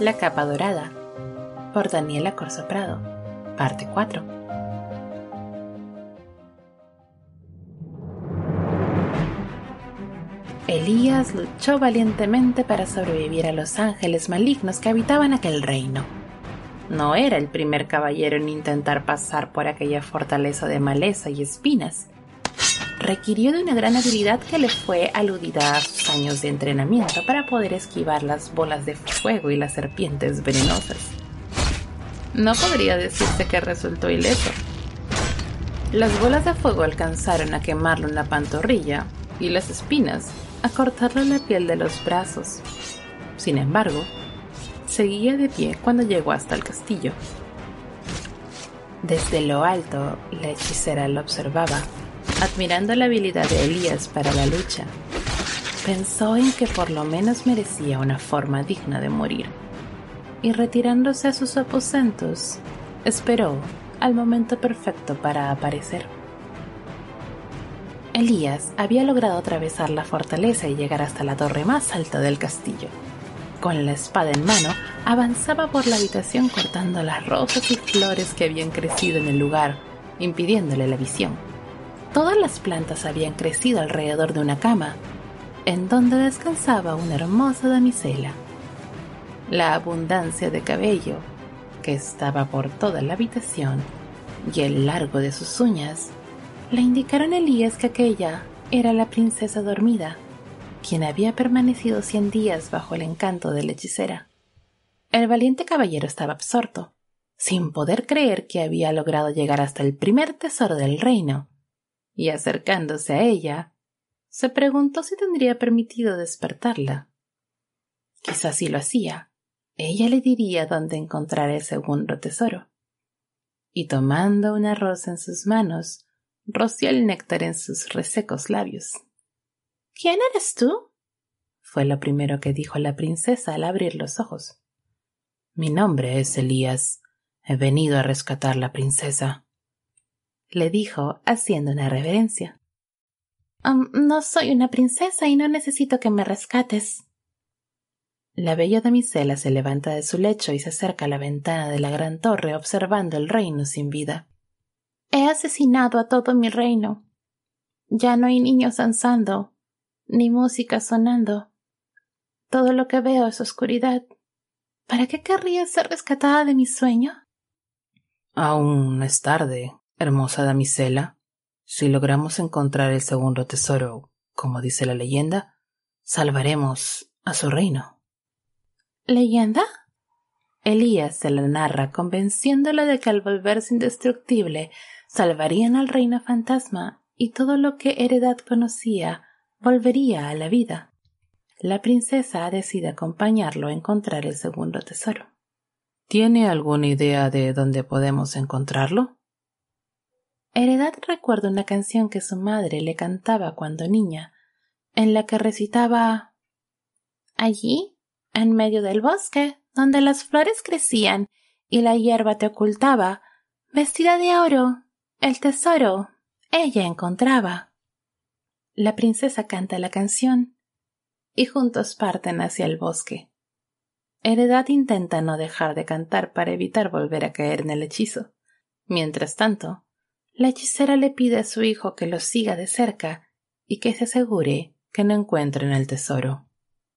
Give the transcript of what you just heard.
La capa dorada por Daniela Corso Prado, parte 4. Elías luchó valientemente para sobrevivir a los ángeles malignos que habitaban aquel reino. No era el primer caballero en intentar pasar por aquella fortaleza de maleza y espinas, requirió de una gran habilidad que le fue aludida a sus años de entrenamiento para poder esquivar las bolas de fuego y las serpientes venenosas. No podría decirse que resultó ileso. Las bolas de fuego alcanzaron a quemarlo en la pantorrilla y las espinas a cortarle la piel de los brazos. Sin embargo, seguía de pie cuando llegó hasta el castillo. Desde lo alto, la hechicera lo observaba admirando la habilidad de Elías para la lucha, pensó en que por lo menos merecía una forma digna de morir, y retirándose a sus aposentos, esperó al momento perfecto para aparecer. Elías había logrado atravesar la fortaleza y llegar hasta la torre más alta del castillo. Con la espada en mano, avanzaba por la habitación cortando las rosas y flores que habían crecido en el lugar, impidiéndole la visión. Todas las plantas habían crecido alrededor de una cama, en donde descansaba una hermosa damisela. La abundancia de cabello que estaba por toda la habitación y el largo de sus uñas le indicaron a Elías que aquella era la princesa dormida, quien había permanecido cien días bajo el encanto de la hechicera. El valiente caballero estaba absorto, sin poder creer que había logrado llegar hasta el primer tesoro del reino, y acercándose a ella, se preguntó si tendría permitido despertarla. Quizás si lo hacía, ella le diría dónde encontrar el segundo tesoro. Y tomando una rosa en sus manos, roció el néctar en sus resecos labios. ¿Quién eres tú? fue lo primero que dijo la princesa al abrir los ojos. Mi nombre es Elías. He venido a rescatar la princesa le dijo haciendo una reverencia. no soy una princesa y no necesito que me rescates. La bella damisela se levanta de su lecho y se acerca a la ventana de la gran torre observando el reino sin vida. He asesinado a todo mi reino. Ya no hay niños danzando, ni música sonando. Todo lo que veo es oscuridad. ¿Para qué querría ser rescatada de mi sueño? Aún es tarde, Hermosa damisela, si logramos encontrar el segundo tesoro, como dice la leyenda, salvaremos a su reino. ¿Leyenda? Elías se la narra convenciéndola de que al volverse indestructible salvarían al reino fantasma y todo lo que Heredad conocía volvería a la vida. La princesa decide acompañarlo a encontrar el segundo tesoro. ¿Tiene alguna idea de dónde podemos encontrarlo? Heredad recuerda una canción que su madre le cantaba cuando niña, en la que recitaba Allí, en medio del bosque, donde las flores crecían y la hierba te ocultaba, vestida de oro, el tesoro, ella encontraba. La princesa canta la canción y juntos parten hacia el bosque. Heredad intenta no dejar de cantar para evitar volver a caer en el hechizo. Mientras tanto, la hechicera le pide a su hijo que lo siga de cerca y que se asegure que no encuentren el tesoro.